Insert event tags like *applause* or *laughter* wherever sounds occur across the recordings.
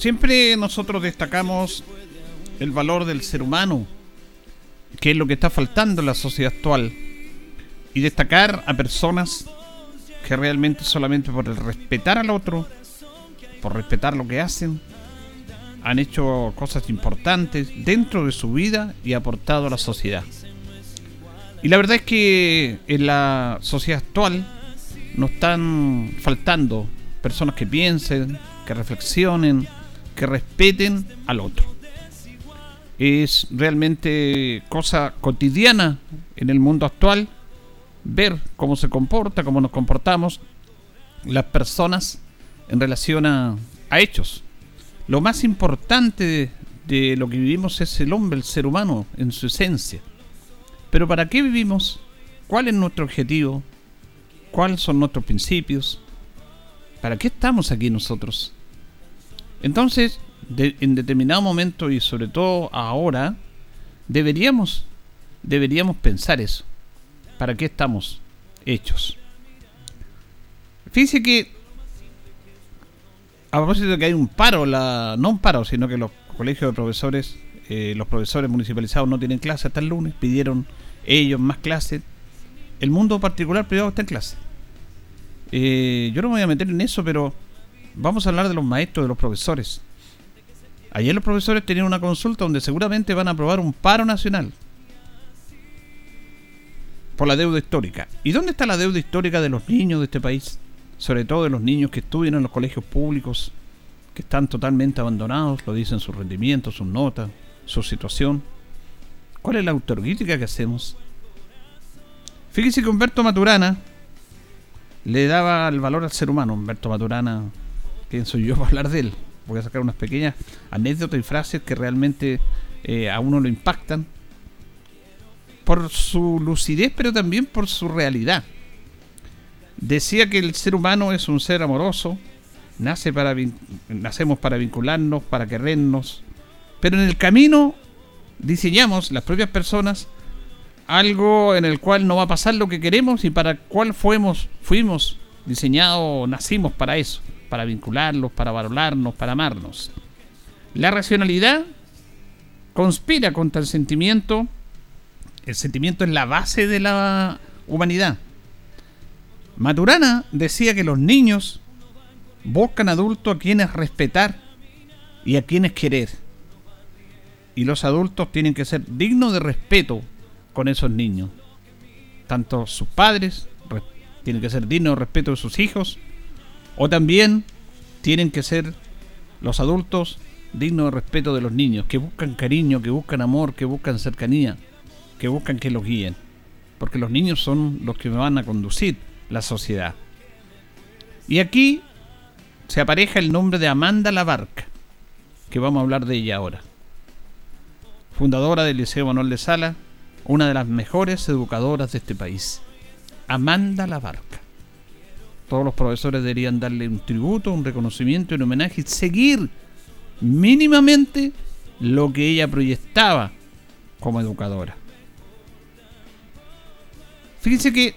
Siempre nosotros destacamos el valor del ser humano, que es lo que está faltando en la sociedad actual, y destacar a personas que realmente solamente por el respetar al otro, por respetar lo que hacen, han hecho cosas importantes dentro de su vida y aportado a la sociedad. Y la verdad es que en la sociedad actual nos están faltando personas que piensen, que reflexionen, que respeten al otro. Es realmente cosa cotidiana en el mundo actual ver cómo se comporta, cómo nos comportamos las personas en relación a, a hechos. Lo más importante de, de lo que vivimos es el hombre, el ser humano, en su esencia. Pero ¿para qué vivimos? ¿Cuál es nuestro objetivo? ¿Cuáles son nuestros principios? ¿Para qué estamos aquí nosotros? Entonces, de- en determinado momento y sobre todo ahora, deberíamos, deberíamos pensar eso. ¿Para qué estamos hechos? Fíjese que, a propósito de que hay un paro, la, no un paro, sino que los colegios de profesores, eh, los profesores municipalizados no tienen clase hasta el lunes, pidieron ellos más clases. El mundo particular privado está en clase. Eh, yo no me voy a meter en eso, pero vamos a hablar de los maestros, de los profesores. Ayer los profesores tenían una consulta donde seguramente van a aprobar un paro nacional por la deuda histórica. ¿Y dónde está la deuda histórica de los niños de este país? Sobre todo de los niños que estudian en los colegios públicos, que están totalmente abandonados, lo dicen sus rendimientos, sus notas, su situación. ¿Cuál es la autocrítica que hacemos? Fíjese que Humberto Maturana le daba el valor al ser humano. Humberto Maturana, ¿quién soy yo *laughs* para hablar de él? Voy a sacar unas pequeñas anécdotas y frases que realmente eh, a uno lo impactan por su lucidez, pero también por su realidad. Decía que el ser humano es un ser amoroso, nace para nacemos para vincularnos, para querernos, pero en el camino diseñamos las propias personas algo en el cual no va a pasar lo que queremos y para el cual fuimos, fuimos diseñados, nacimos para eso, para vincularlos, para valorarnos, para amarnos. La racionalidad conspira contra el sentimiento. El sentimiento es la base de la humanidad. Maturana decía que los niños buscan adultos a quienes respetar y a quienes querer. Y los adultos tienen que ser dignos de respeto con esos niños. Tanto sus padres re- tienen que ser dignos de respeto de sus hijos, o también tienen que ser los adultos dignos de respeto de los niños, que buscan cariño, que buscan amor, que buscan cercanía, que buscan que los guíen. Porque los niños son los que van a conducir la sociedad. Y aquí se apareja el nombre de Amanda Labarca, que vamos a hablar de ella ahora. Fundadora del Liceo Manuel de Sala, una de las mejores educadoras de este país. Amanda Labarca. Todos los profesores deberían darle un tributo, un reconocimiento, un homenaje y seguir mínimamente lo que ella proyectaba como educadora. Fíjense que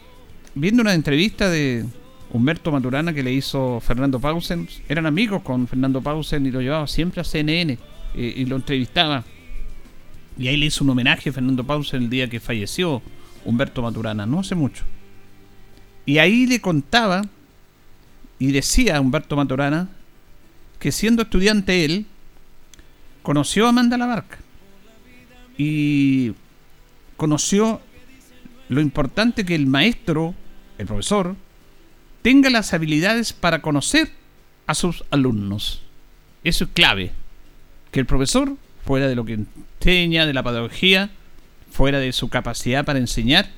viendo una entrevista de Humberto Maturana que le hizo Fernando Pausen, eran amigos con Fernando Pausen y lo llevaba siempre a CNN eh, y lo entrevistaba. Y ahí le hizo un homenaje a Fernando Pausen el día que falleció Humberto Maturana, no hace mucho. Y ahí le contaba y decía Humberto Maturana que siendo estudiante él, conoció a Amanda Labarca y conoció lo importante que el maestro, el profesor, tenga las habilidades para conocer a sus alumnos. Eso es clave. Que el profesor, fuera de lo que enseña, de la pedagogía, fuera de su capacidad para enseñar,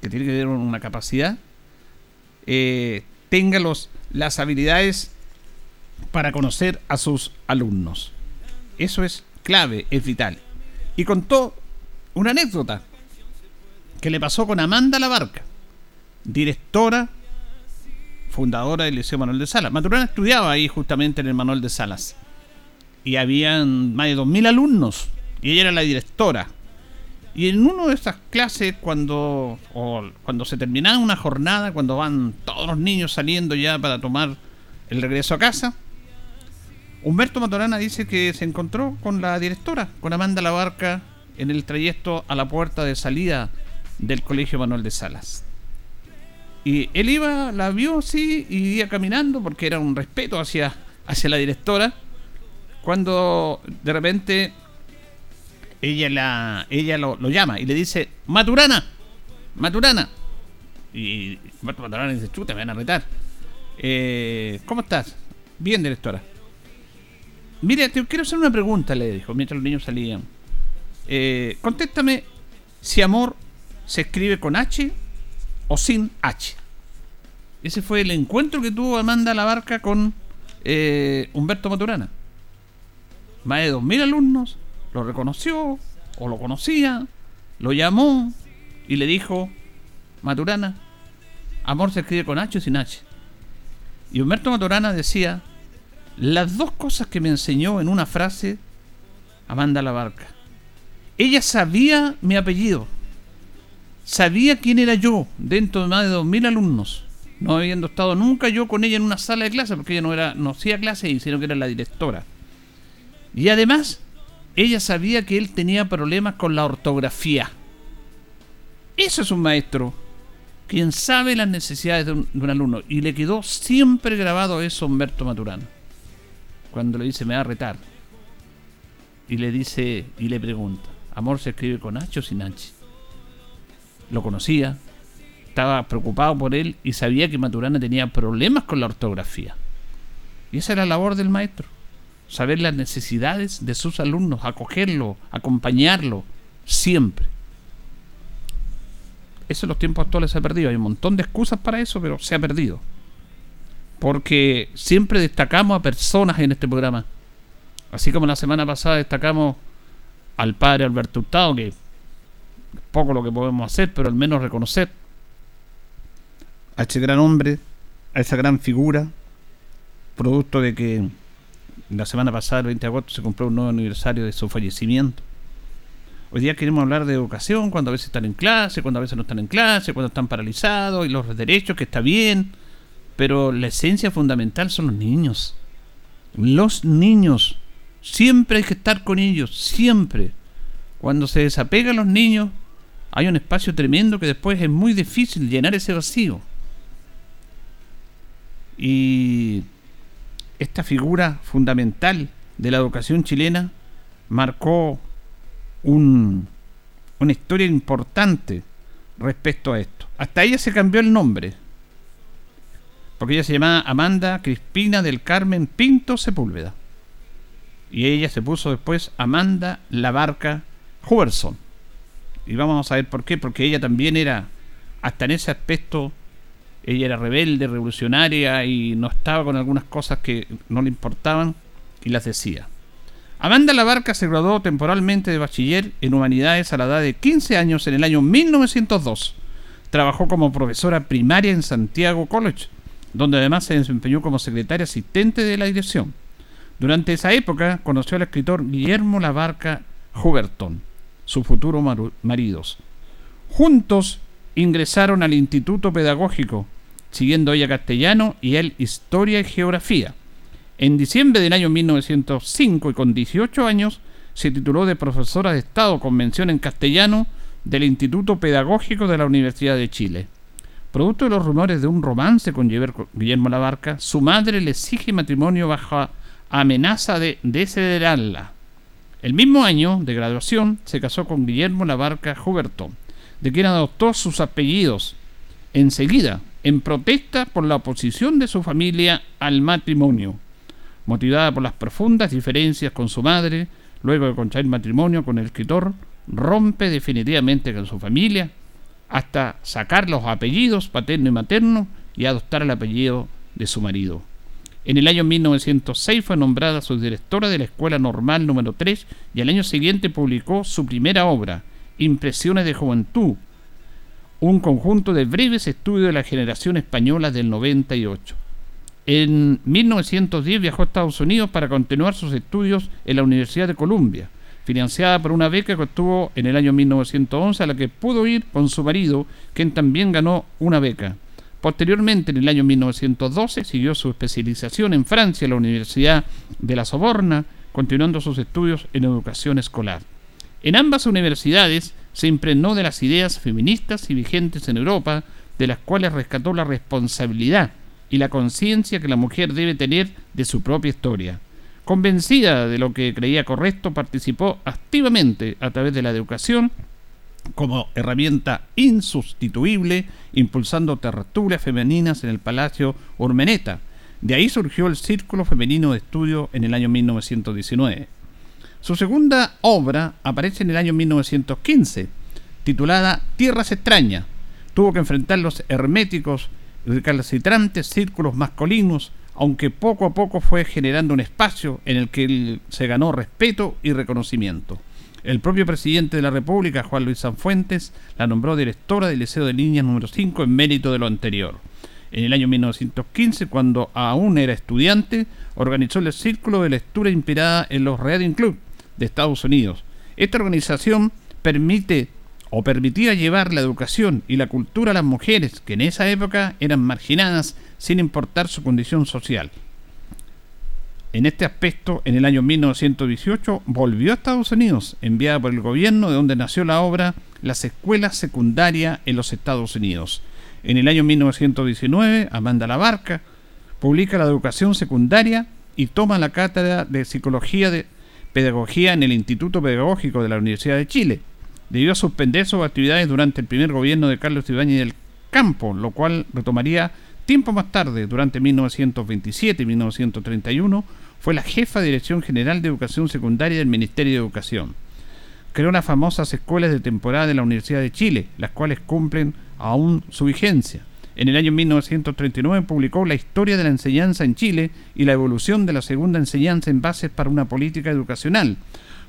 que tiene que tener una capacidad, eh, tenga los, las habilidades para conocer a sus alumnos. Eso es clave, es vital. Y contó una anécdota que le pasó con Amanda Labarca, directora, fundadora del Liceo Manuel de Salas. Maturana estudiaba ahí justamente en el Manuel de Salas. Y habían más de 2.000 alumnos. Y ella era la directora. Y en una de esas clases, cuando, cuando se terminaba una jornada, cuando van todos los niños saliendo ya para tomar el regreso a casa, Humberto Maturana dice que se encontró con la directora, con Amanda Labarca, en el trayecto a la puerta de salida del Colegio Manuel de Salas. Y él iba, la vio así, y iba caminando porque era un respeto hacia, hacia la directora. Cuando de repente ella, la, ella lo, llama y le dice: Maturana, Maturana. Y Maturana dice: Chuta, me van a retar. Eh, ¿Cómo estás? Bien, directora. Mira, te quiero hacer una pregunta, le dijo, mientras los niños salían. Eh, contéstame si amor se escribe con H o sin H. Ese fue el encuentro que tuvo Amanda Labarca con eh, Humberto Maturana. Más de 2.000 alumnos, lo reconoció o lo conocía, lo llamó y le dijo, Maturana, amor se escribe con H o sin H. Y Humberto Maturana decía, las dos cosas que me enseñó en una frase Amanda Labarca. Ella sabía mi apellido, sabía quién era yo dentro de más de 2.000 alumnos, no habiendo estado nunca yo con ella en una sala de clase, porque ella no era no hacía clase, sino que era la directora. Y además, ella sabía que él tenía problemas con la ortografía. Eso es un maestro, quien sabe las necesidades de un, alumno. Y le quedó siempre grabado eso a Humberto Maturano cuando le dice me va a retar. Y le dice, y le pregunta, ¿amor se escribe con H o sin H? Lo conocía, estaba preocupado por él y sabía que Maturana tenía problemas con la ortografía. Y esa era la labor del maestro, saber las necesidades de sus alumnos, acogerlo, acompañarlo, siempre. Eso en los tiempos actuales se ha perdido. Hay un montón de excusas para eso, pero se ha perdido porque siempre destacamos a personas en este programa. Así como la semana pasada destacamos al padre Alberto Hurtado, que es poco lo que podemos hacer, pero al menos reconocer a ese gran hombre, a esa gran figura, producto de que la semana pasada, el 20 de agosto, se cumplió un nuevo aniversario de su fallecimiento. Hoy día queremos hablar de educación, cuando a veces están en clase, cuando a veces no están en clase, cuando están paralizados, y los derechos, que está bien, pero la esencia fundamental son los niños. Los niños. Siempre hay que estar con ellos, siempre. Cuando se desapegan los niños, hay un espacio tremendo que después es muy difícil llenar ese vacío. Y esta figura fundamental de la educación chilena marcó un, una historia importante respecto a esto. Hasta ella se cambió el nombre porque ella se llamaba Amanda Crispina del Carmen Pinto Sepúlveda. Y ella se puso después Amanda Labarca Huberson. Y vamos a ver por qué, porque ella también era, hasta en ese aspecto, ella era rebelde, revolucionaria y no estaba con algunas cosas que no le importaban y las decía. Amanda Labarca se graduó temporalmente de bachiller en humanidades a la edad de 15 años en el año 1902. Trabajó como profesora primaria en Santiago College donde además se desempeñó como secretaria asistente de la dirección. Durante esa época conoció al escritor Guillermo Labarca Huberton, su futuro marido. Juntos ingresaron al Instituto Pedagógico, siguiendo ella castellano y él historia y geografía. En diciembre del año 1905 y con 18 años se tituló de profesora de Estado con mención en castellano del Instituto Pedagógico de la Universidad de Chile. Producto de los rumores de un romance con Guillermo Labarca, su madre le exige matrimonio bajo amenaza de desederarla. El mismo año de graduación se casó con Guillermo Labarca Huberto, de quien adoptó sus apellidos. Enseguida, en protesta por la oposición de su familia al matrimonio. Motivada por las profundas diferencias con su madre, luego de contraer matrimonio con el escritor, rompe definitivamente con su familia hasta sacar los apellidos paterno y materno y adoptar el apellido de su marido. En el año 1906 fue nombrada subdirectora de la Escuela Normal número 3 y al año siguiente publicó su primera obra, Impresiones de Juventud, un conjunto de breves estudios de la generación española del 98. En 1910 viajó a Estados Unidos para continuar sus estudios en la Universidad de Columbia, financiada por una beca que obtuvo en el año 1911 a la que pudo ir con su marido, quien también ganó una beca. Posteriormente, en el año 1912, siguió su especialización en Francia en la Universidad de la Soborna, continuando sus estudios en educación escolar. En ambas universidades se impregnó de las ideas feministas y vigentes en Europa, de las cuales rescató la responsabilidad y la conciencia que la mujer debe tener de su propia historia. Convencida de lo que creía correcto, participó activamente a través de la educación como herramienta insustituible, impulsando tertulias femeninas en el Palacio Urmeneta. De ahí surgió el Círculo Femenino de Estudio en el año 1919. Su segunda obra aparece en el año 1915, titulada Tierras extrañas. Tuvo que enfrentar los herméticos, recalcitrantes círculos masculinos, aunque poco a poco fue generando un espacio en el que se ganó respeto y reconocimiento. El propio presidente de la República, Juan Luis Sanfuentes, la nombró directora del Liceo de Niñas número 5 en mérito de lo anterior. En el año 1915, cuando aún era estudiante, organizó el Círculo de Lectura inspirada en los Reading Club de Estados Unidos. Esta organización permite o permitía llevar la educación y la cultura a las mujeres que en esa época eran marginadas sin importar su condición social. En este aspecto, en el año 1918 volvió a Estados Unidos, enviada por el gobierno de donde nació la obra Las escuelas secundarias en los Estados Unidos. En el año 1919, Amanda Labarca publica la educación secundaria y toma la cátedra de psicología de pedagogía en el Instituto Pedagógico de la Universidad de Chile. Debió suspender sus actividades durante el primer gobierno de Carlos Ibáñez del Campo, lo cual retomaría tiempo más tarde, durante 1927 y 1931, fue la jefa de Dirección General de Educación Secundaria del Ministerio de Educación. Creó las famosas escuelas de temporada de la Universidad de Chile, las cuales cumplen aún su vigencia. En el año 1939 publicó La historia de la enseñanza en Chile y la evolución de la segunda enseñanza en bases para una política educacional.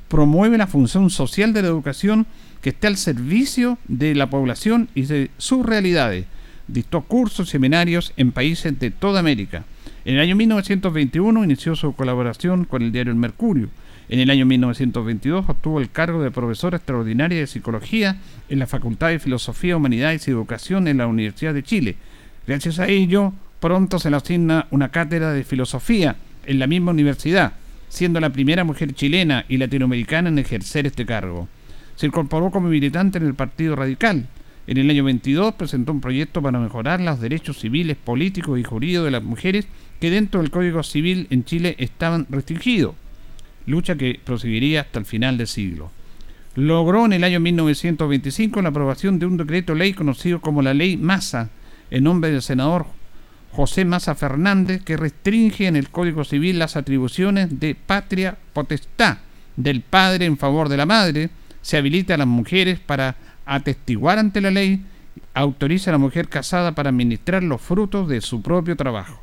Promueve la función social de la educación que esté al servicio de la población y de sus realidades dictó cursos y seminarios en países de toda América. En el año 1921 inició su colaboración con el diario El Mercurio. En el año 1922 obtuvo el cargo de profesora extraordinaria de psicología en la Facultad de Filosofía, Humanidades y Educación en la Universidad de Chile. Gracias a ello, pronto se le asigna una cátedra de filosofía en la misma universidad, siendo la primera mujer chilena y latinoamericana en ejercer este cargo. Se incorporó como militante en el Partido Radical en el año 22 presentó un proyecto para mejorar los derechos civiles, políticos y jurídicos de las mujeres que dentro del Código Civil en Chile estaban restringidos, lucha que proseguiría hasta el final del siglo. Logró en el año 1925 la aprobación de un decreto ley conocido como la Ley Massa, en nombre del senador José Massa Fernández, que restringe en el Código Civil las atribuciones de patria potestad del padre en favor de la madre, se habilita a las mujeres para atestiguar ante la ley, autoriza a la mujer casada para administrar los frutos de su propio trabajo.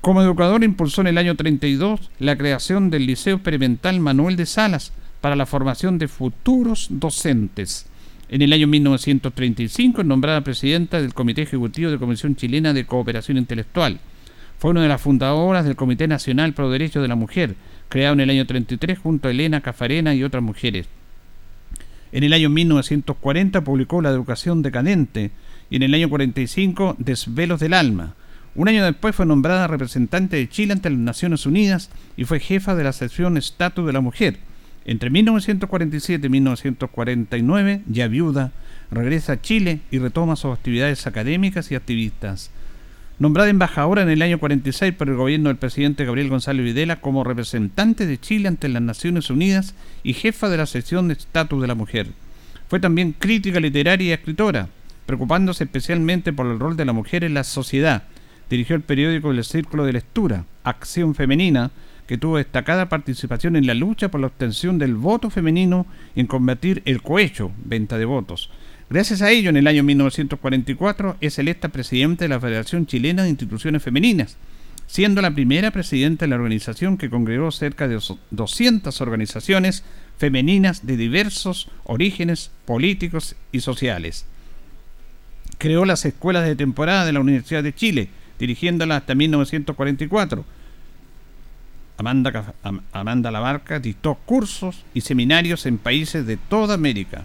Como educador impulsó en el año 32 la creación del Liceo Experimental Manuel de Salas para la formación de futuros docentes. En el año 1935 nombrada presidenta del Comité Ejecutivo de Comisión Chilena de Cooperación Intelectual. Fue una de las fundadoras del Comité Nacional Pro Derechos de la Mujer, creado en el año 33 junto a Elena Cafarena y otras mujeres. En el año 1940 publicó La Educación Decadente y en el año 45 Desvelos del Alma. Un año después fue nombrada representante de Chile ante las Naciones Unidas y fue jefa de la sección Estatus de la Mujer. Entre 1947 y 1949, ya viuda, regresa a Chile y retoma sus actividades académicas y activistas. Nombrada embajadora en el año 46 por el gobierno del presidente Gabriel González Videla como representante de Chile ante las Naciones Unidas y jefa de la sección de estatus de la mujer. Fue también crítica literaria y escritora, preocupándose especialmente por el rol de la mujer en la sociedad. Dirigió el periódico El Círculo de Lectura, Acción Femenina, que tuvo destacada participación en la lucha por la obtención del voto femenino y en convertir el cohecho, venta de votos, Gracias a ello, en el año 1944 es electa presidenta de la Federación Chilena de Instituciones Femeninas, siendo la primera presidenta de la organización que congregó cerca de 200 organizaciones femeninas de diversos orígenes políticos y sociales. Creó las escuelas de temporada de la Universidad de Chile, dirigiéndolas hasta 1944. Amanda, Amanda Labarca dictó cursos y seminarios en países de toda América.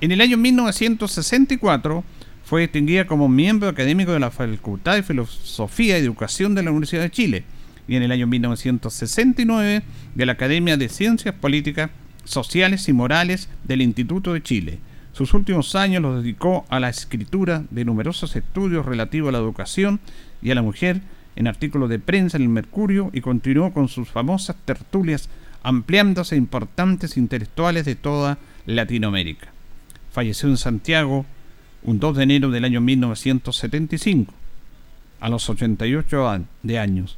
En el año 1964 fue distinguida como miembro académico de la Facultad de Filosofía y Educación de la Universidad de Chile y en el año 1969 de la Academia de Ciencias Políticas, Sociales y Morales del Instituto de Chile. Sus últimos años los dedicó a la escritura de numerosos estudios relativos a la educación y a la mujer en artículos de prensa en el Mercurio y continuó con sus famosas tertulias ampliándose a importantes intelectuales de toda Latinoamérica falleció en Santiago un 2 de enero del año 1975, a los 88 de años.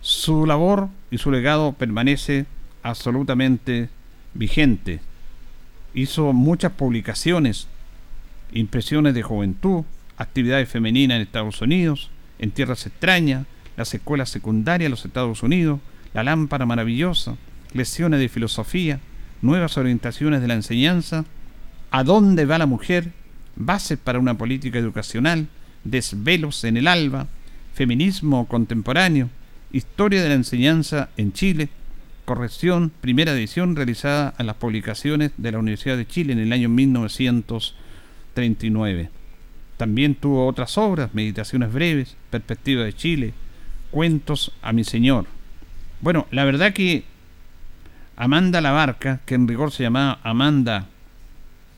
Su labor y su legado permanece absolutamente vigente. Hizo muchas publicaciones, impresiones de juventud, actividades femeninas en Estados Unidos, en tierras extrañas, las escuelas secundarias los Estados Unidos, la lámpara maravillosa, lecciones de filosofía, nuevas orientaciones de la enseñanza, ¿A dónde va la mujer? Bases para una política educacional, desvelos en el alba, feminismo contemporáneo, historia de la enseñanza en Chile, corrección, primera edición realizada a las publicaciones de la Universidad de Chile en el año 1939. También tuvo otras obras, Meditaciones breves, Perspectiva de Chile, Cuentos a mi Señor. Bueno, la verdad que Amanda Labarca, que en rigor se llamaba Amanda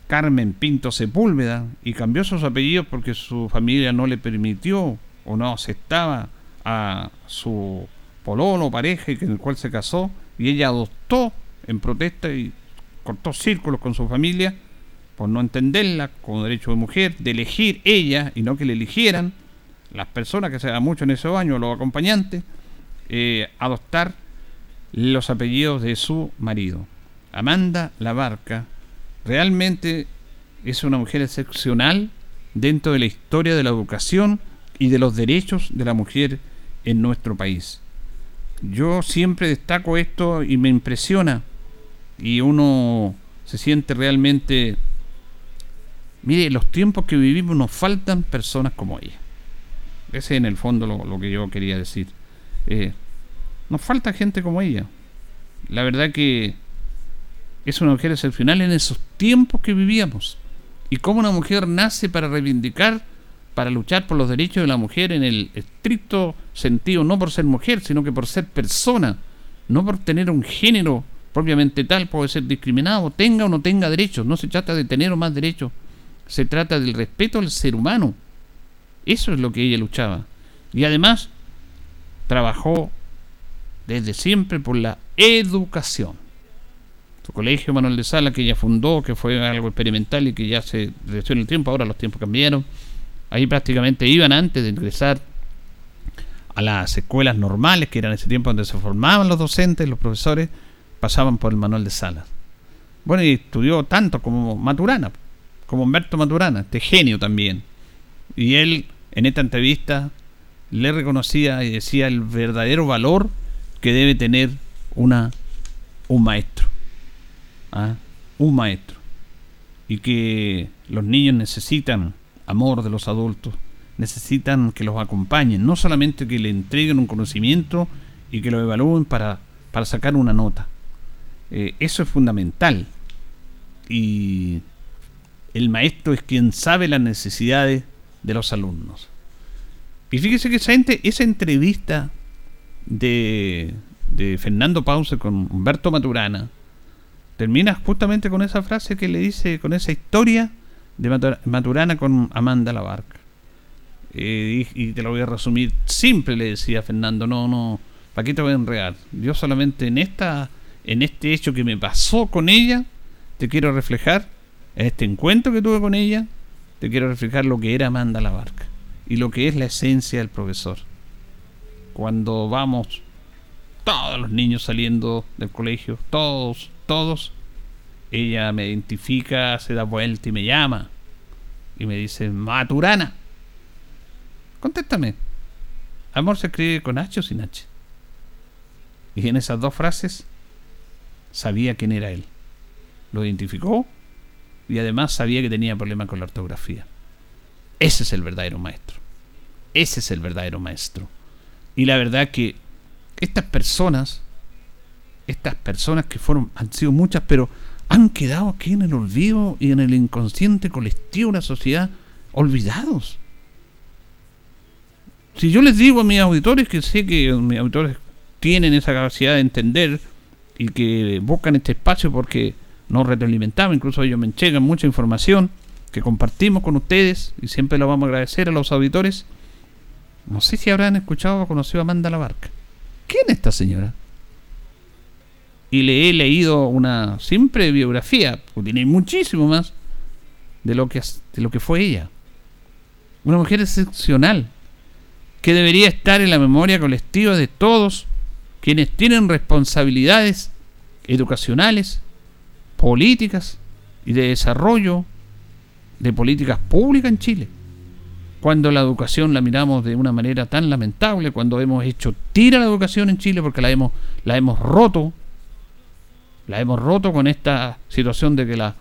Carmen Pinto Sepúlveda y cambió sus apellidos porque su familia no le permitió o no aceptaba a su pololo, pareja con el cual se casó y ella adoptó en protesta y cortó círculos con su familia por no entenderla como derecho de mujer, de elegir ella y no que le eligieran las personas que se da mucho en ese año, los acompañantes, eh, adoptar los apellidos de su marido. Amanda Labarca realmente es una mujer excepcional dentro de la historia de la educación y de los derechos de la mujer en nuestro país. Yo siempre destaco esto y me impresiona y uno se siente realmente... Mire, los tiempos que vivimos nos faltan personas como ella. Ese es en el fondo lo, que yo quería decir. Eh, nos falta gente como ella. La verdad que es una mujer excepcional en esos tiempos que vivíamos. Y cómo una mujer nace para reivindicar, para luchar por los derechos de la mujer en el estricto sentido, no por ser mujer, sino que por ser persona, no por tener un género propiamente tal, puede ser discriminado, tenga o no tenga derechos. No se trata de tener o más derechos, se trata del respeto al ser humano. Eso es lo que ella luchaba. Y además trabajó desde siempre por la educación su colegio Manuel de Sala que ella fundó, que fue algo experimental y que ya se redució en el tiempo, ahora los tiempos cambiaron. Ahí prácticamente iban antes de ingresar a las escuelas normales, que eran ese tiempo donde se formaban los docentes, los profesores, pasaban por el Manuel de Salas. Bueno, y estudió tanto como Maturana, como Humberto Maturana, este genio también. Y él, en esta entrevista, le reconocía y decía el verdadero valor que debe tener una, un maestro. ¿ah? un maestro y que los niños necesitan amor de los adultos necesitan que los acompañen, no solamente que le entreguen un conocimiento y que lo evalúen para, para sacar una nota. Eh, eso es fundamental. Y el maestro es quien sabe las necesidades de los alumnos. Y fíjese que esa, esa entrevista de, de Fernando Pause con Humberto Maturana termina justamente con esa frase que le dice, con esa historia de Maturana con Amanda Labarca. Eh, y, te lo voy a resumir simple, le decía Fernando, no, no, ¿para qué te voy a enredar? Yo solamente en esta, en este hecho que me pasó con ella, te quiero reflejar, en este encuentro que tuve con ella, te quiero reflejar lo que era Amanda Labarca y lo que es la esencia del profesor. Cuando vamos, todos los niños saliendo del colegio, todos, todos, ella me identifica, se da vuelta y me llama. Y me dice, Maturana. Contéstame. Amor se escribe con H o sin H. Y en esas dos frases sabía quién era él. Lo identificó y además sabía que tenía problemas con la ortografía. Ese es el verdadero maestro. Ese es el verdadero maestro. Y la verdad que estas personas, estas personas que fueron, han sido muchas, pero han quedado aquí en el olvido y en el inconsciente colectivo de la sociedad olvidados. Si yo les digo a mis auditores que sé que mis auditores tienen esa capacidad de entender y que buscan este espacio porque nos retroalimentamos, incluso ellos me entregan mucha información que compartimos con ustedes y siempre lo vamos a agradecer a los auditores. No sé si habrán escuchado o conocido a Amanda La Barca. ¿Quién es esta señora? y le he leído una simple biografía, porque tiene muchísimo más de lo que, de lo que fue ella. Una mujer excepcional, que debería estar en la memoria colectiva de todos quienes tienen responsabilidades educacionales, políticas y de desarrollo de políticas públicas en Chile. Cuando la educación la miramos de una manera tan lamentable, cuando hemos hecho tira la educación en Chile porque la hemos, la hemos roto la hemos roto con esta situación de que la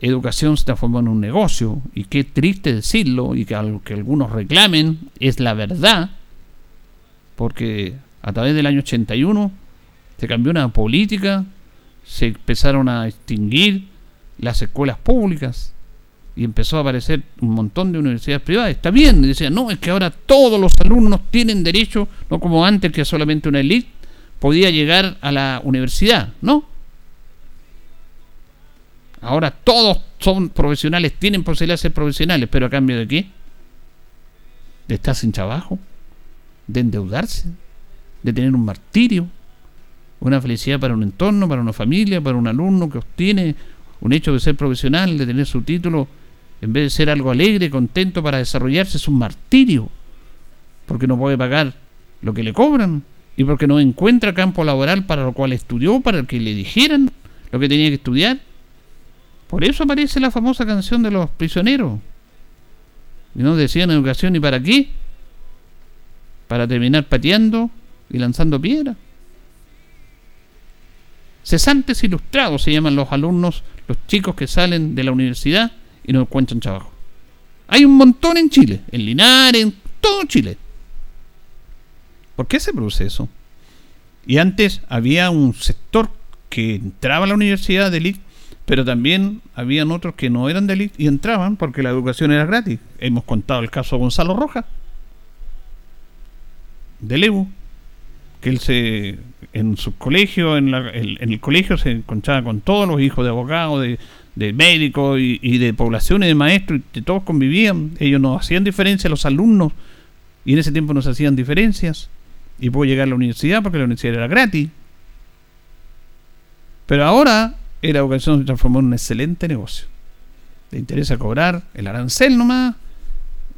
educación se transformó en un negocio. Y qué triste decirlo, y que que algunos reclamen es la verdad, porque a través del año 81 se cambió una política, se empezaron a extinguir las escuelas públicas y empezó a aparecer un montón de universidades privadas. Está bien, decían, no, es que ahora todos los alumnos tienen derecho, no como antes que solamente una élite podía llegar a la universidad, ¿no? Ahora todos son profesionales, tienen posibilidad de ser profesionales, pero a cambio de qué? De estar sin trabajo, de endeudarse, de tener un martirio, una felicidad para un entorno, para una familia, para un alumno que obtiene un hecho de ser profesional, de tener su título, en vez de ser algo alegre, contento para desarrollarse, es un martirio, porque no puede pagar lo que le cobran y porque no encuentra campo laboral para lo cual estudió, para que le dijeran lo que tenía que estudiar por eso aparece la famosa canción de los prisioneros. Y no decían educación y para qué. Para terminar pateando y lanzando piedras. Cesantes ilustrados se llaman los alumnos, los chicos que salen de la universidad y no encuentran trabajo. Hay un montón en Chile, en Linares, en todo Chile. ¿Por qué se produce eso? Y antes había un sector que entraba a la universidad de élite pero también habían otros que no eran de y entraban porque la educación era gratis. Hemos contado el caso de Gonzalo Rojas, de Lebu, que él se en su colegio, en, el colegio se encontraba con todos los hijos de abogados, de, médicos y, de poblaciones de maestros, y todos convivían. Ellos no hacían diferencia, los alumnos, y en ese tiempo no se hacían diferencias. Y pudo llegar a la universidad porque la universidad era gratis. Pero ahora la educación se transformó en un excelente negocio. Le interesa cobrar el arancel nomás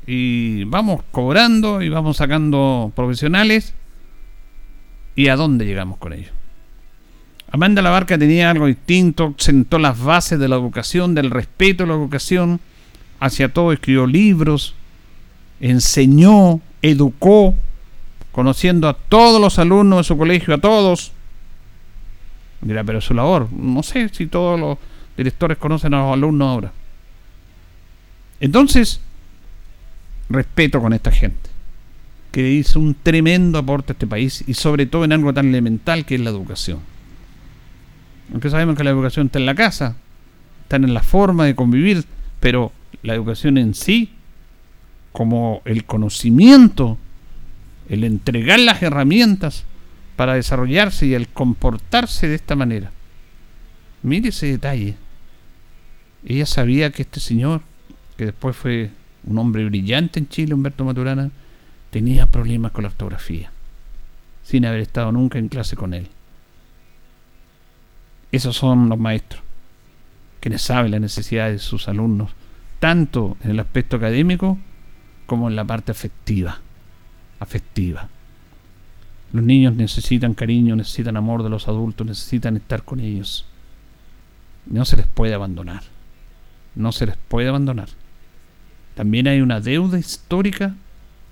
y vamos cobrando y vamos sacando profesionales y a dónde llegamos con ello. Amanda La Barca tenía algo distinto, sentó las bases de la educación, del respeto a la educación, hacia todo, escribió libros, enseñó, educó, conociendo a todos los alumnos de su colegio, a todos, Mira, pero su labor. No sé si todos los directores conocen a los alumnos ahora. Entonces, respeto con esta gente, que hizo un tremendo aporte a este país y sobre todo en algo tan elemental que es la educación. Aunque sabemos que la educación está en la casa, está en la forma de convivir, pero la educación en sí, como el conocimiento, el entregar las herramientas para desarrollarse y el comportarse de esta manera. Mire ese detalle. Ella sabía que este señor, que después fue un hombre brillante en Chile, Humberto Maturana, tenía problemas con la ortografía, sin haber estado nunca en clase con él. Esos son los maestros, quienes saben las necesidades de sus alumnos, tanto en el aspecto académico como en la parte afectiva. Afectiva. Los niños necesitan cariño, necesitan amor de los adultos, necesitan estar con ellos. No se les puede abandonar. No se les puede abandonar. También hay una deuda histórica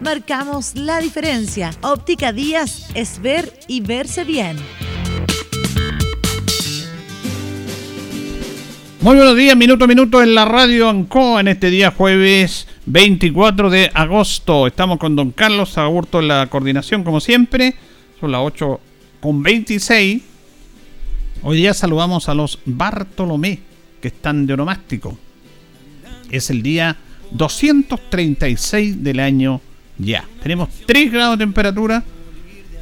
Marcamos la diferencia. Óptica Díaz es ver y verse bien. Muy buenos días, minuto a minuto en la radio Ancoa en este día jueves 24 de agosto. Estamos con don Carlos Agurto en la coordinación, como siempre. Son las 8 con 26. Hoy día saludamos a los Bartolomé, que están de onomástico. Es el día 236 del año ya. Tenemos 3 grados de temperatura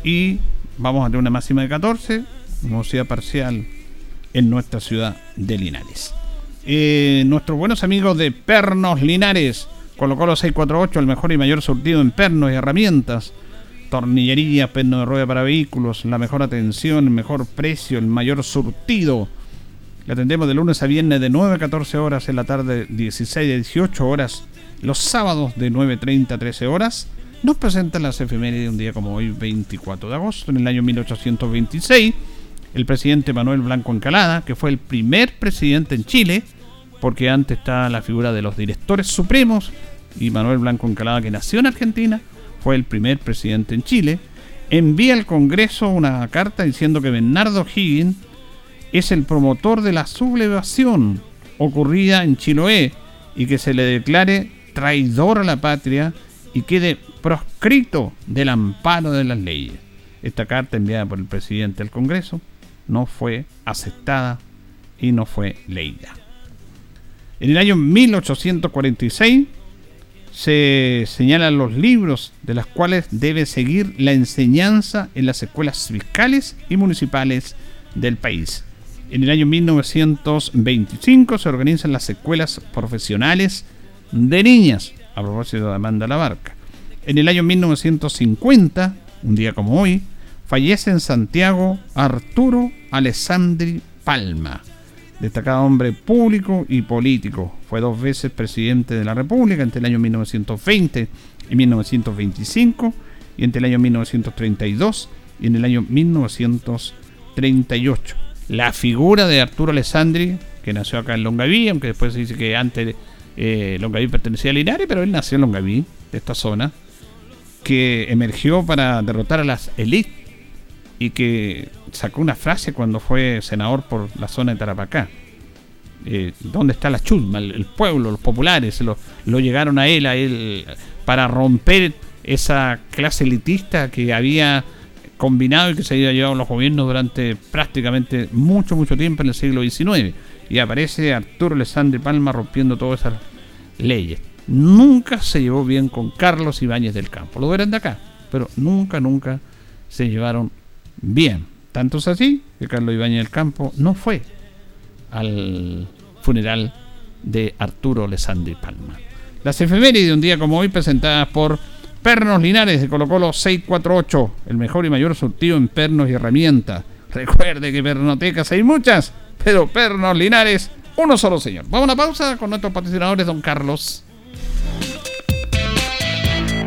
y vamos a tener una máxima de 14, nubosidad parcial en nuestra ciudad de Linares. Eh, nuestros buenos amigos de Pernos Linares, colocó los 648, el mejor y mayor surtido en pernos y herramientas, tornillería, perno de rueda para vehículos, la mejor atención, el mejor precio, el mayor surtido. Le atendemos de lunes a viernes de 9 a 14 horas, en la tarde 16 a 18 horas, los sábados de 9.30 a 13 horas. Nos presentan las efemérides de un día como hoy, 24 de agosto, en el año 1826 el presidente Manuel Blanco Encalada, que fue el primer presidente en Chile, porque antes está la figura de los directores supremos, y Manuel Blanco Encalada, que nació en Argentina, fue el primer presidente en Chile, envía al Congreso una carta diciendo que Bernardo Higgins es el promotor de la sublevación ocurrida en Chiloé y que se le declare traidor a la patria y quede proscrito del amparo de las leyes. Esta carta enviada por el presidente al Congreso no fue aceptada y no fue leída. En el año 1846 se señalan los libros de los cuales debe seguir la enseñanza en las escuelas fiscales y municipales del país. En el año 1925 se organizan las escuelas profesionales de niñas, a propósito de Amanda Labarca. En el año 1950, un día como hoy, fallece en Santiago Arturo Alessandri Palma, destacado hombre público y político. Fue dos veces presidente de la República entre el año 1920 y 1925 y entre el año 1932 y en el año 1938. La figura de Arturo Alessandri, que nació acá en Longaví, aunque después se dice que antes eh, Longaví pertenecía a Linares, pero él nació en Longaví, de esta zona, que emergió para derrotar a las élites y que sacó una frase cuando fue senador por la zona de Tarapacá. Eh, ¿Dónde está la chusma? El, pueblo, los populares, lo, lo, llegaron a él, a él, para romper esa clase elitista que había combinado y que se había llevado los gobiernos durante prácticamente mucho, mucho tiempo en el siglo XIX. Y aparece Arturo Alessandri Palma rompiendo todas esas leyes. Nunca se llevó bien con Carlos Ibáñez del Campo. Lo verán de acá, pero nunca, nunca se llevaron bien. Tanto es así que Carlos Ibáñez del Campo no fue al funeral de Arturo Lesandri Palma. Las efemérides de un día como hoy presentadas por Pernos Linares de Colo Colo 648, el mejor y mayor surtido en pernos y herramientas. Recuerde que pernotecas hay muchas, pero Pernos Linares, uno solo señor. Vamos a una pausa con nuestros patrocinadores, don Carlos.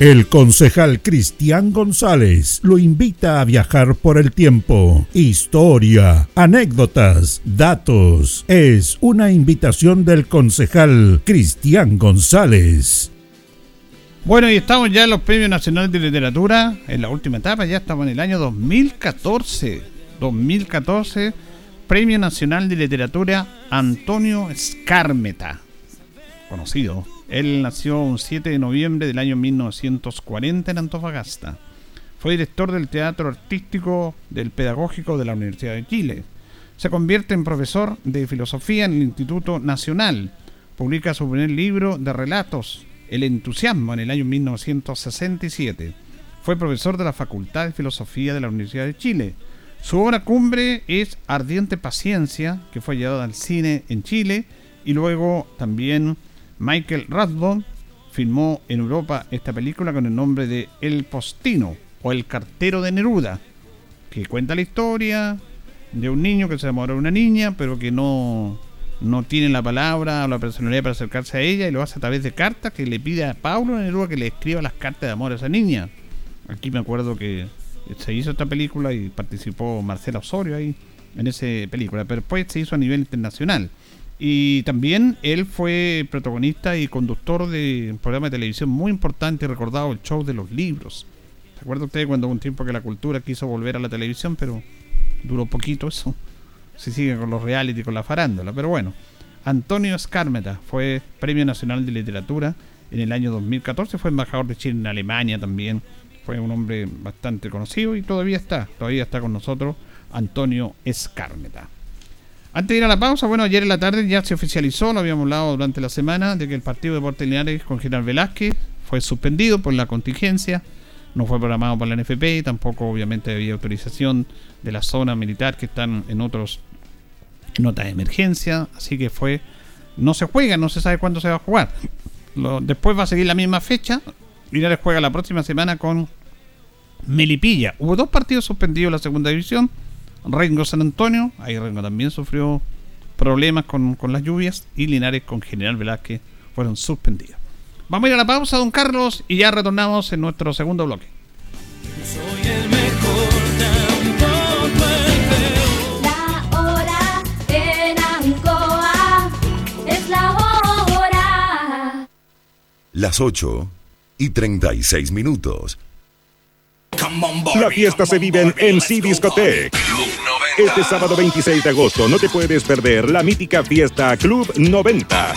El concejal Cristian González lo invita a viajar por el tiempo. Historia, anécdotas, datos. Es una invitación del concejal Cristian González. Bueno, y estamos ya en los Premios Nacionales de Literatura, en la última etapa, ya estamos en el año 2014. 2014, Premio Nacional de Literatura Antonio Escármeta, conocido él nació un 7 de noviembre del año 1940 en Antofagasta. Fue director del Teatro Artístico del Pedagógico de la Universidad de Chile. Se convierte en profesor de filosofía en el Instituto Nacional. Publica su primer libro de relatos, El entusiasmo, en el año 1967. Fue profesor de la Facultad de Filosofía de la Universidad de Chile. Su obra cumbre es Ardiente Paciencia, que fue llevada al cine en Chile y luego también Michael Rathbone filmó en Europa esta película con el nombre de El Postino o El Cartero de Neruda, que cuenta la historia de un niño que se enamora de una niña, pero que no, no tiene la palabra o la personalidad para acercarse a ella y lo hace a través de cartas que le pide a Paulo Neruda que le escriba las cartas de amor a esa niña. Aquí me acuerdo que se hizo esta película y participó Marcela Osorio ahí en esa película, pero después se hizo a nivel internacional. Y también él fue protagonista y conductor de un programa de televisión muy importante recordado, el show de los libros. ¿Se acuerda usted cuando hubo un tiempo que la cultura quiso volver a la televisión, pero duró poquito eso? Se sigue con los reality, con la farándula, pero bueno. Antonio Escármeta fue Premio Nacional de Literatura en el año 2014, fue embajador de Chile en Alemania también. Fue un hombre bastante conocido y todavía está, todavía está con nosotros Antonio Escármeta. Antes de ir a la pausa, bueno, ayer en la tarde ya se oficializó, lo habíamos hablado durante la semana, de que el partido de Deportes Linares con General Velázquez fue suspendido por la contingencia, no fue programado por la NFP, tampoco obviamente había autorización de la zona militar que están en otros notas de emergencia, así que fue, no se juega, no se sabe cuándo se va a jugar. después va a seguir la misma fecha, Linares juega la próxima semana con Melipilla. Hubo dos partidos suspendidos en la segunda división. Rengo San Antonio, ahí Rengo también sufrió problemas con, con las lluvias. Y Linares con General Velázquez fueron suspendidos. Vamos a ir a la pausa, don Carlos, y ya retornamos en nuestro segundo bloque. Soy el mejor, tampoco el peor. La hora en Ancoa es la hora. Las 8 y 36 minutos. La fiesta se vive en MC Discotech. Este sábado 26 de agosto no te puedes perder la mítica fiesta Club 90.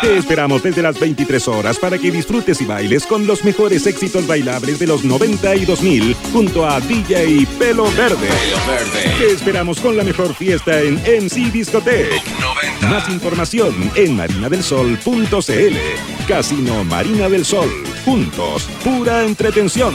Te esperamos desde las 23 horas para que disfrutes y bailes con los mejores éxitos bailables de los 90 y 2000 junto a DJ Pelo Verde. Te esperamos con la mejor fiesta en MC Discotech. Más información en marinadelsol.cl. Casino Marina del Sol. Juntos, pura entretención.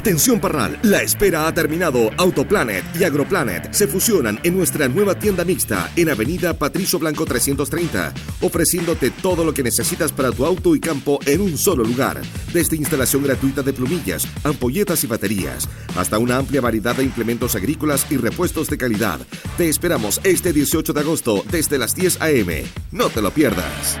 Atención Parral, la espera ha terminado. Autoplanet y Agroplanet se fusionan en nuestra nueva tienda mixta en Avenida Patricio Blanco 330, ofreciéndote todo lo que necesitas para tu auto y campo en un solo lugar, desde instalación gratuita de plumillas, ampolletas y baterías, hasta una amplia variedad de implementos agrícolas y repuestos de calidad. Te esperamos este 18 de agosto desde las 10 a.m. No te lo pierdas.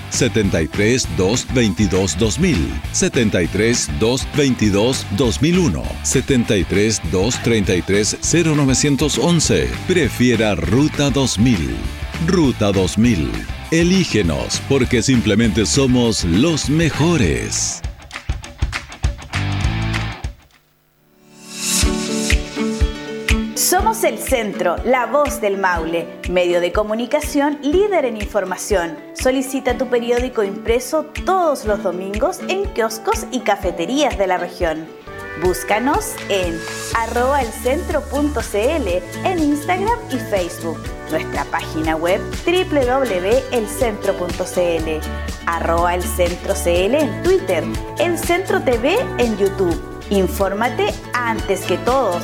73 222 2000, 73 222 2001, 73 233 0911. Prefiera Ruta 2000. Ruta 2000. Elígenos porque simplemente somos los mejores. Somos el centro, la voz del Maule, medio de comunicación líder en información. Solicita tu periódico impreso todos los domingos en kioscos y cafeterías de la región. Búscanos en arroba elcentro.cl en Instagram y Facebook. Nuestra página web www.elcentro.cl arroba en Twitter, El Centro TV en YouTube. Infórmate antes que todos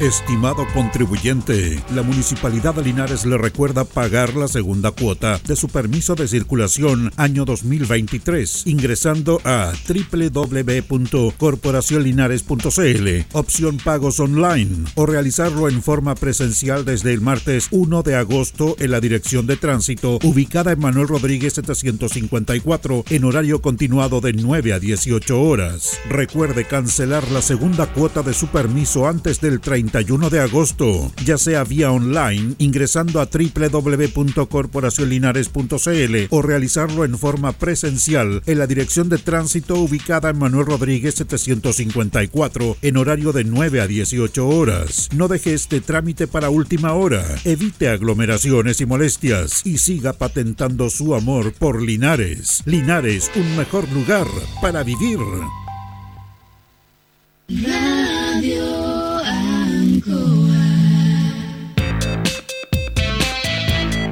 Estimado contribuyente, la Municipalidad de Linares le recuerda pagar la segunda cuota de su permiso de circulación año 2023 ingresando a www.corporacionlinares.cl, opción pagos online o realizarlo en forma presencial desde el martes 1 de agosto en la Dirección de Tránsito ubicada en Manuel Rodríguez 754 en horario continuado de 9 a 18 horas. Recuerde cancelar la segunda cuota de su permiso antes del 30 31 de agosto, ya sea vía online ingresando a www.corporacionlinares.cl o realizarlo en forma presencial en la dirección de tránsito ubicada en Manuel Rodríguez 754 en horario de 9 a 18 horas. No deje este trámite para última hora. Evite aglomeraciones y molestias y siga patentando su amor por Linares. Linares, un mejor lugar para vivir.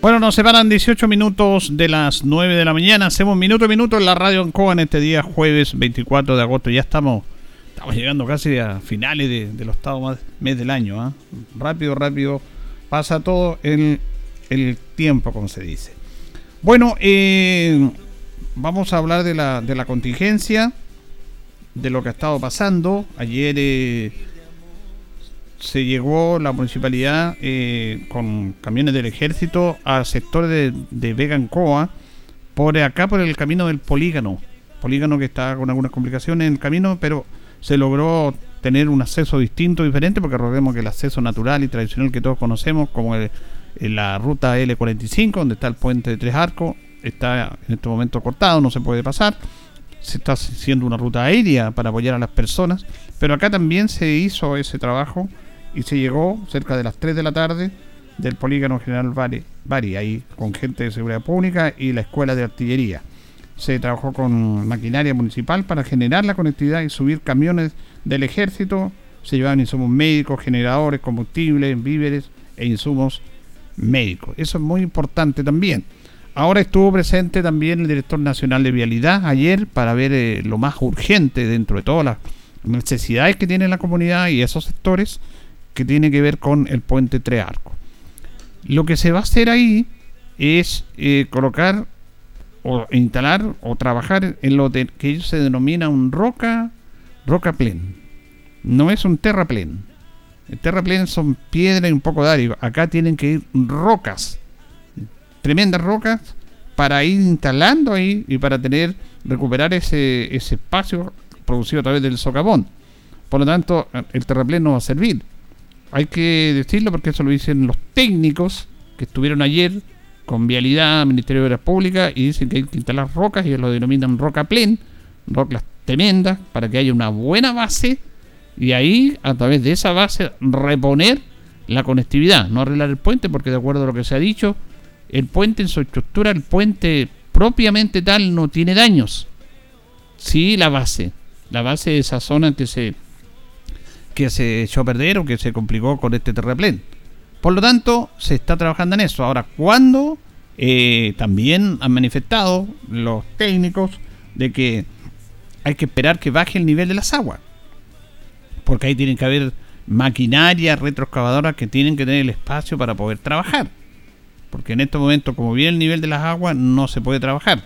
Bueno, nos separan 18 minutos de las 9 de la mañana. Hacemos minuto a minuto en la radio en Coa en este día, jueves 24 de agosto. Ya estamos, estamos llegando casi a finales de, del octavo más- mes del año. ¿ah? Rápido, rápido pasa todo el, el tiempo, como se dice. Bueno, eh, vamos a hablar de la, de la contingencia, de lo que ha estado pasando. Ayer eh, se llegó la municipalidad eh, con camiones del ejército al sector de, de Vegancoa, por acá por el camino del polígono. Polígono que está con algunas complicaciones en el camino, pero se logró tener un acceso distinto, diferente, porque recordemos que el acceso natural y tradicional que todos conocemos, como el- la ruta L45, donde está el puente de Tres Arcos, está en este momento cortado, no se puede pasar. Se está haciendo una ruta aérea para apoyar a las personas, pero acá también se hizo ese trabajo y se llegó cerca de las 3 de la tarde del polígono General Bari, ahí con gente de seguridad pública y la escuela de artillería. Se trabajó con maquinaria municipal para generar la conectividad y subir camiones del ejército. Se llevaban insumos médicos, generadores, combustibles, víveres e insumos médicos. Eso es muy importante también. Ahora estuvo presente también el director nacional de vialidad ayer para ver eh, lo más urgente dentro de todas las necesidades que tiene la comunidad y esos sectores que tiene que ver con el puente Tres Arcos. Lo que se va a hacer ahí es eh, colocar o instalar o trabajar en lo que ellos se denomina un roca roca plen. No es un terraplén. El terraplén son piedra y un poco de área. Acá tienen que ir rocas, tremendas rocas, para ir instalando ahí y para tener, recuperar ese, ese espacio producido a través del socavón. Por lo tanto, el terraplén no va a servir. Hay que decirlo porque eso lo dicen los técnicos que estuvieron ayer con Vialidad, Ministerio de Obras Públicas, y dicen que hay que instalar rocas, y ellos lo denominan roca plen, rocas tremendas, para que haya una buena base, y ahí, a través de esa base, reponer la conectividad, no arreglar el puente, porque de acuerdo a lo que se ha dicho, el puente en su estructura, el puente propiamente tal no tiene daños. Sí, la base. La base de esa zona que se que se echó a perder o que se complicó con este terraplén. Por lo tanto, se está trabajando en eso. Ahora, ¿cuándo? Eh, también han manifestado los técnicos de que hay que esperar que baje el nivel de las aguas. Porque ahí tienen que haber maquinaria retroexcavadoras que tienen que tener el espacio para poder trabajar. Porque en este momento, como viene el nivel de las aguas, no se puede trabajar.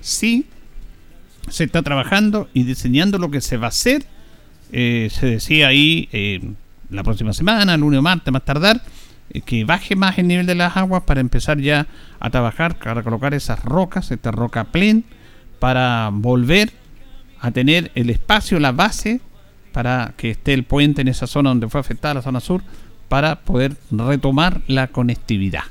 Sí, se está trabajando y diseñando lo que se va a hacer. Eh, se decía ahí eh, la próxima semana, lunes o martes, más tardar, eh, que baje más el nivel de las aguas para empezar ya a trabajar, para colocar esas rocas, esta roca plen, para volver a tener el espacio, la base, para que esté el puente en esa zona donde fue afectada la zona sur, para poder retomar la conectividad.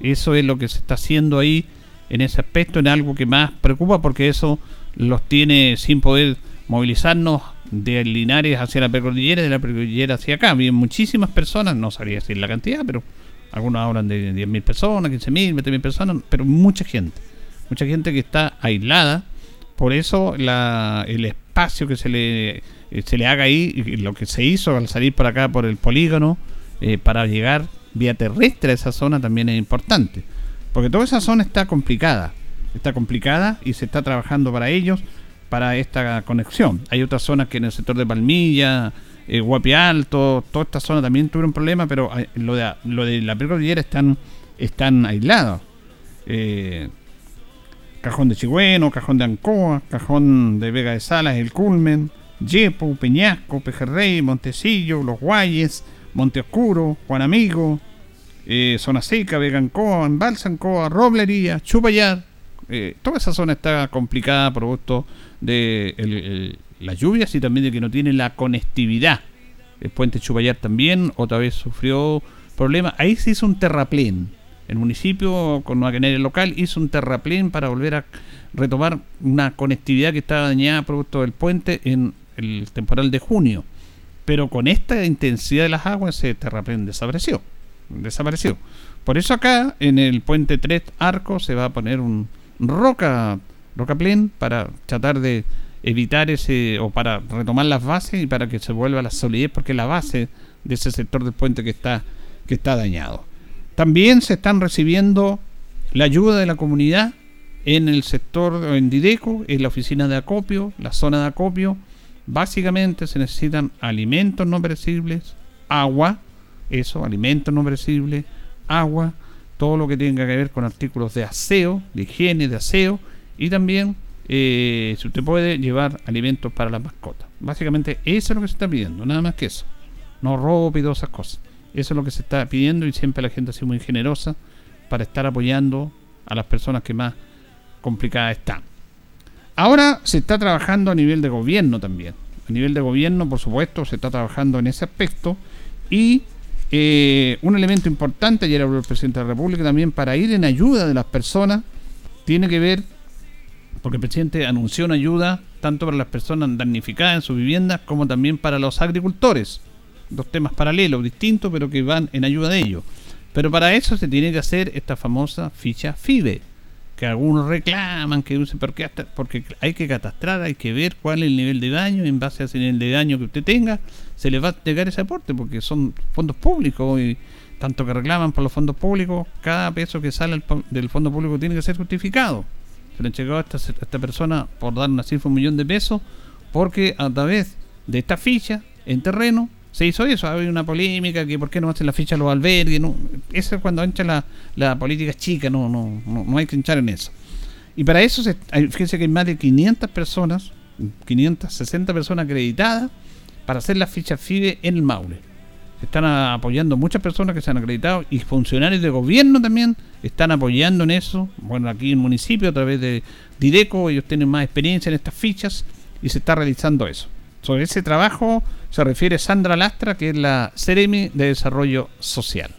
Eso es lo que se está haciendo ahí en ese aspecto, en algo que más preocupa porque eso los tiene sin poder movilizarnos de Linares hacia la precordillera y de la precordillera hacia acá. Vienen muchísimas personas, no sabría decir la cantidad, pero algunos hablan de 10.000 personas, 15.000, 20.000 personas, pero mucha gente. Mucha gente que está aislada. Por eso la, el espacio que se le, se le haga ahí, lo que se hizo al salir por acá por el polígono, eh, para llegar vía terrestre a esa zona también es importante. Porque toda esa zona está complicada. Está complicada y se está trabajando para ellos, para esta conexión. Hay otras zonas que en el sector de Palmilla, eh, Guapi Alto, toda esta zona también tuvieron problemas, pero eh, lo de, lo de la precordillera están, están aislados. Eh, Cajón de Chigüeno, Cajón de Ancoa, Cajón de Vega de Salas, El Culmen, Yepo, Peñasco, Pejerrey, Montecillo, Los Guayes, Monte Oscuro, Juan Amigo, eh, Zona Seca, Vegancoa, Embalsancoa, Roblería, Chupayar. Eh, toda esa zona está complicada producto de las lluvias y también de que no tiene la conectividad. El puente Chupayar también otra vez sufrió problemas. Ahí se hizo un terraplén. El municipio con maquinaria local hizo un terraplén para volver a retomar una conectividad que estaba dañada producto del puente en el temporal de junio. Pero con esta intensidad de las aguas, ese terraplén desapareció. Desapareció. Por eso acá, en el puente 3 Arco, se va a poner un roca, rocaplén para tratar de evitar ese, o para retomar las bases y para que se vuelva la solidez, porque la base de ese sector del puente que está, que está dañado. También se están recibiendo la ayuda de la comunidad en el sector, en Dideco, en la oficina de acopio, la zona de acopio. Básicamente se necesitan alimentos no perecibles, agua, eso, alimentos no perecibles, agua, todo lo que tenga que ver con artículos de aseo, de higiene, de aseo, y también, eh, si usted puede, llevar alimentos para las mascotas. Básicamente eso es lo que se está pidiendo, nada más que eso. No ropa y todas esas cosas. Eso es lo que se está pidiendo y siempre la gente ha sido muy generosa para estar apoyando a las personas que más complicadas están. Ahora se está trabajando a nivel de gobierno también. A nivel de gobierno, por supuesto, se está trabajando en ese aspecto. Y eh, un elemento importante, ayer habló el presidente de la República también, para ir en ayuda de las personas, tiene que ver, porque el presidente anunció una ayuda tanto para las personas damnificadas en sus viviendas como también para los agricultores. Dos temas paralelos, distintos, pero que van en ayuda de ellos. Pero para eso se tiene que hacer esta famosa ficha FIBE, que algunos reclaman, que dicen, ¿por qué hasta? porque hay que catastrar, hay que ver cuál es el nivel de daño, en base a ese nivel de daño que usted tenga, se le va a llegar ese aporte, porque son fondos públicos, y tanto que reclaman por los fondos públicos, cada peso que sale del fondo público tiene que ser justificado. Se le entregó a esta, a esta persona, por dar una cifra, un millón de pesos, porque a través de esta ficha en terreno se hizo eso. Había una polémica que por qué no hacen la ficha a los albergues. No, eso es cuando entra la, la política chica, no, no, no, no hay que hinchar en eso. Y para eso, se, hay- fíjense que hay más de 500 personas, 560 personas acreditadas para hacer las fichas FIDE en el Maule. Se están apoyando muchas personas que se han acreditado y funcionarios de gobierno también están apoyando en eso. Bueno, aquí en el municipio a través de Dideco, ellos tienen más experiencia en estas fichas y se está realizando eso. Sobre ese trabajo se refiere Sandra Lastra, que es la Ceremi de Desarrollo Social.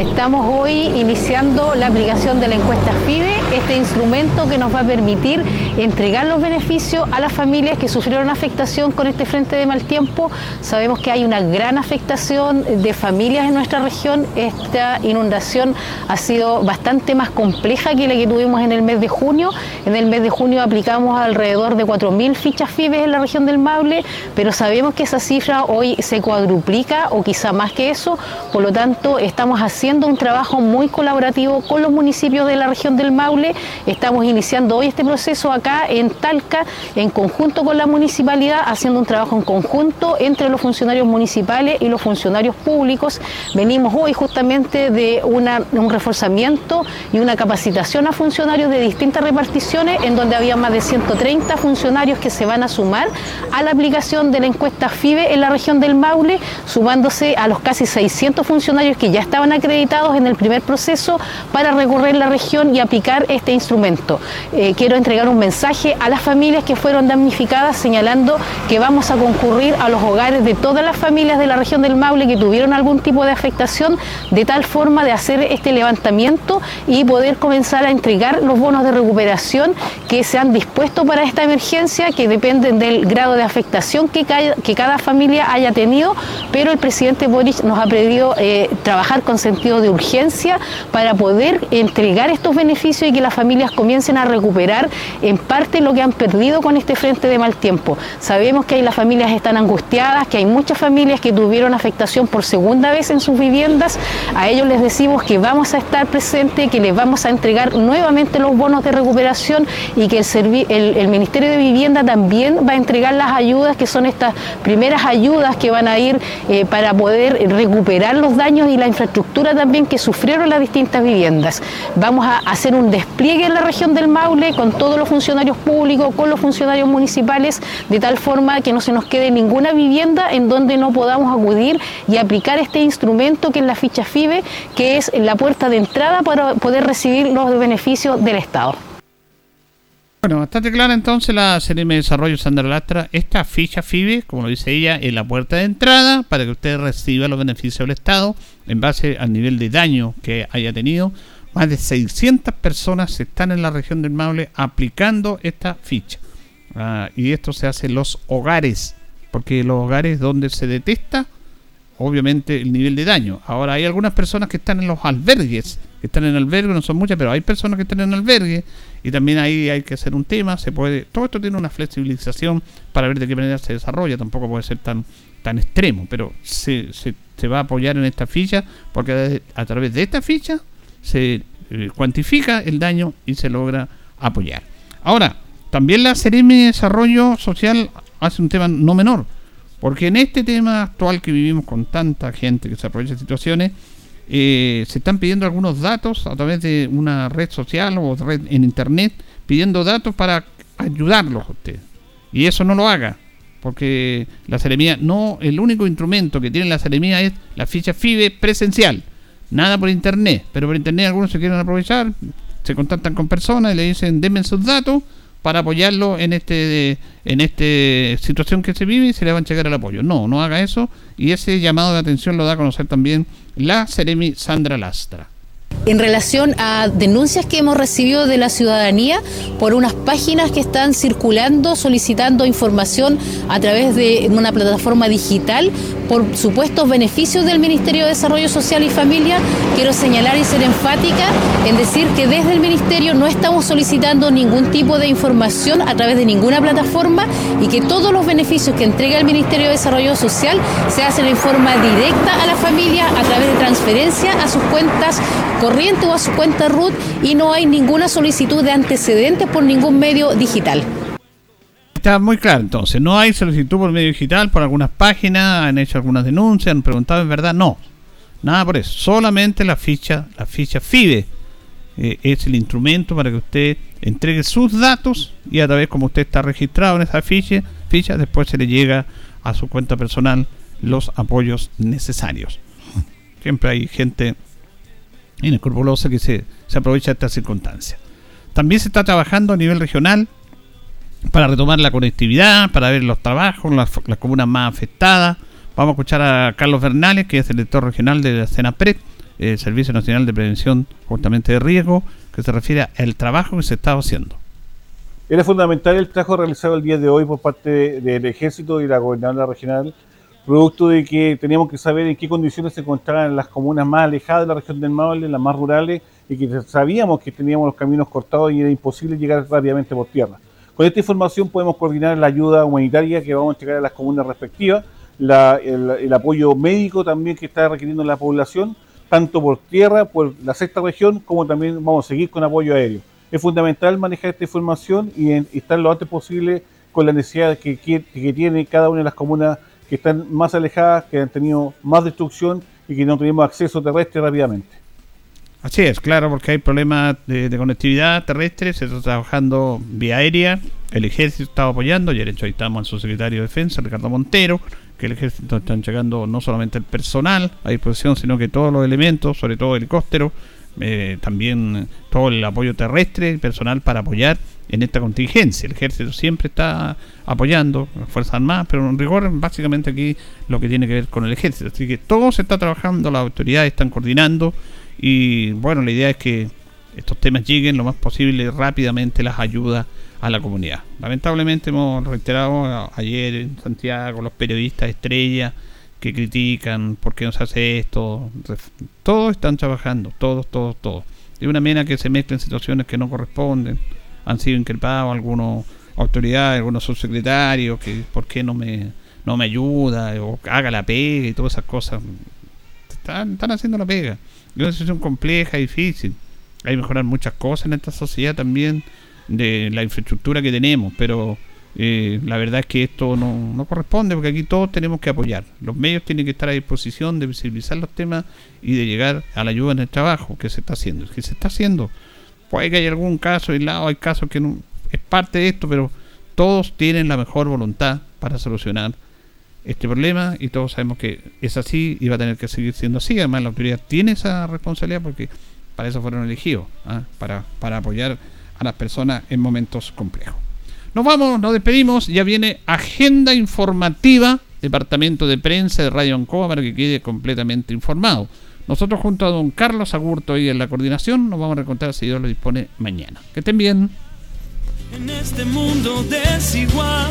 Estamos hoy iniciando la aplicación de la encuesta FIDE, este instrumento que nos va a permitir entregar los beneficios a las familias que sufrieron afectación con este frente de mal tiempo. Sabemos que hay una gran afectación de familias en nuestra región. Esta inundación ha sido bastante más compleja que la que tuvimos en el mes de junio. En el mes de junio aplicamos alrededor de 4.000 fichas FIBE en la región del Maule, pero sabemos que esa cifra hoy se cuadruplica o quizá más que eso. Por lo tanto, estamos haciendo un trabajo muy colaborativo con los municipios de la región del Maule. Estamos iniciando hoy este proceso acá en Talca, en conjunto con la municipalidad, haciendo un trabajo en conjunto entre los funcionarios municipales y los funcionarios públicos. Venimos hoy justamente de un reforzamiento y una capacitación a funcionarios de distintas reparticiones, en donde había más de 130 funcionarios que se van a sumar a la aplicación de la encuesta FIBE en la región del Maule, sumándose a los casi 600 funcionarios que ya estaban acreditados en el primer proceso para recorrer la región y aplicar este instrumento. Eh, quiero entregar un mensaje a las familias que fueron damnificadas señalando que vamos a concurrir a los hogares de todas las familias de la región del Maule que tuvieron algún tipo de afectación, de tal forma de hacer este levantamiento y poder comenzar a entregar los bonos de recuperación que se han dispuesto para esta emergencia, que dependen del grado de afectación que cada, que cada familia haya tenido, pero el presidente Boric nos ha pedido eh, trabajar con de urgencia para poder entregar estos beneficios y que las familias comiencen a recuperar en parte lo que han perdido con este frente de mal tiempo. Sabemos que ahí las familias están angustiadas, que hay muchas familias que tuvieron afectación por segunda vez en sus viviendas. A ellos les decimos que vamos a estar presentes, que les vamos a entregar nuevamente los bonos de recuperación y que el Ministerio de Vivienda también va a entregar las ayudas, que son estas primeras ayudas que van a ir eh, para poder recuperar los daños y la infraestructura también que sufrieron las distintas viviendas. Vamos a hacer un despliegue en la región del Maule con todos los funcionarios públicos, con los funcionarios municipales, de tal forma que no se nos quede ninguna vivienda en donde no podamos acudir y aplicar este instrumento que es la ficha FIBE, que es la puerta de entrada para poder recibir los beneficios del Estado. Bueno, bastante clara entonces la CNM de Desarrollo Sandra Lastra. Esta ficha FIBE, como lo dice ella, es la puerta de entrada para que usted reciba los beneficios del Estado en base al nivel de daño que haya tenido. Más de 600 personas están en la región del Maule aplicando esta ficha. Ah, y esto se hace en los hogares, porque los hogares donde se detecta obviamente el nivel de daño. Ahora hay algunas personas que están en los albergues, que están en albergues, no son muchas, pero hay personas que están en albergues y también ahí hay que hacer un tema, se puede, todo esto tiene una flexibilización para ver de qué manera se desarrolla, tampoco puede ser tan tan extremo, pero se, se, va a apoyar en esta ficha porque a, través de esta ficha se eh, cuantifica el daño y se logra apoyar. Ahora, también la CRM de Desarrollo Social hace un tema no menor, porque en este tema actual que vivimos con tanta gente que se aprovecha de situaciones, eh, se están pidiendo algunos datos a través de una red social o red en internet, pidiendo datos para ayudarlos a ustedes. Y eso no lo haga, porque la seremía no, el único instrumento que tiene la seremía es la ficha FIBE presencial, nada por internet, pero por internet algunos se quieren aprovechar, se contactan con personas y le dicen denme sus datos para apoyarlo en este en este situación que se vive y se le va a llegar el apoyo. No, no haga eso y ese llamado de atención lo da a conocer también la Seremi Sandra Lastra. En relación a denuncias que hemos recibido de la ciudadanía por unas páginas que están circulando solicitando información a través de una plataforma digital por supuestos beneficios del Ministerio de Desarrollo Social y Familia, quiero señalar y ser enfática en decir que desde el Ministerio no estamos solicitando ningún tipo de información a través de ninguna plataforma y que todos los beneficios que entrega el Ministerio de Desarrollo Social se hacen en forma directa a la familia a través de transferencia a sus cuentas corriente o a su cuenta RUT y no hay ninguna solicitud de antecedentes por ningún medio digital. Está muy claro entonces, no hay solicitud por medio digital, por algunas páginas, han hecho algunas denuncias, han preguntado en verdad, no, nada por eso, solamente la ficha, la ficha FIDE eh, es el instrumento para que usted entregue sus datos y a través como usted está registrado en esa ficha, ficha después se le llega a su cuenta personal los apoyos necesarios. Siempre hay gente inescrupulosa que se, se aprovecha de esta circunstancia. También se está trabajando a nivel regional para retomar la conectividad, para ver los trabajos, las, las comunas más afectadas. Vamos a escuchar a Carlos Bernales, que es el director regional de la CENAPRED, el Servicio Nacional de Prevención justamente de Riesgo, que se refiere al trabajo que se está haciendo. Era fundamental el trabajo realizado el día de hoy por parte del Ejército y la Gobernadora Regional, producto de que teníamos que saber en qué condiciones se encontraban las comunas más alejadas de la región del Maule, las más rurales, y que sabíamos que teníamos los caminos cortados y era imposible llegar rápidamente por tierra. Con esta información podemos coordinar la ayuda humanitaria que vamos a entregar a las comunas respectivas, el, apoyo médico también que está requiriendo la población, tanto por tierra, por la sexta región, como también vamos a seguir con apoyo aéreo es fundamental manejar esta información y, estar lo antes posible con la necesidad que, que, tiene cada una de las comunas que están más alejadas, que han tenido más destrucción y que no tenemos acceso terrestre rápidamente. Así es, claro, porque hay problemas de, conectividad terrestre, se está trabajando vía aérea, el ejército está apoyando, y hecho ahí estamos al subsecretario de Defensa, Ricardo Montero, que el ejército está llegando no solamente el personal a disposición, sino que todos los elementos, sobre todo helicópteros, eh, también todo el apoyo terrestre personal para apoyar en esta contingencia. El ejército siempre está apoyando, las Fuerzas Armadas, pero en rigor básicamente aquí lo que tiene que ver con el ejército. Así que todo se está trabajando, las autoridades están coordinando y bueno, la idea es que estos temas lleguen lo más posible rápidamente las ayudas a la comunidad. Lamentablemente hemos reiterado ayer en Santiago los periodistas estrellas que critican por qué no se hace esto. Todos están trabajando, todos, todos, todos. De una mena que se mezcla en situaciones que no corresponden. Han sido increpados algunos autoridades, algunos subsecretarios, que por qué no me, no me ayuda, o haga la pega y todas esas cosas. Están, están haciendo la pega. Es una situación compleja, difícil. Hay que mejorar muchas cosas en esta sociedad también, de la infraestructura que tenemos, pero eh, la verdad es que esto no, corresponde porque aquí todos tenemos que apoyar. Los medios tienen que estar a disposición de visibilizar los temas y de llegar a la ayuda en el trabajo que se está haciendo. que se está haciendo. Puede que haya algún caso aislado, hay casos que no es parte de esto, pero todos tienen la mejor voluntad para solucionar este problema y todos sabemos que es así y va a tener que seguir siendo así. Además, la autoridad tiene esa responsabilidad porque para eso fueron elegidos, ¿ah? para, para apoyar a las personas en momentos complejos. Nos vamos, nos despedimos. Ya viene agenda informativa, departamento de prensa de Radio Ancoa, para que quede completamente informado. Nosotros, junto a don Carlos Agurto y en la coordinación, nos vamos a reencontrar si Dios lo dispone mañana. Que estén bien. En este mundo desigual,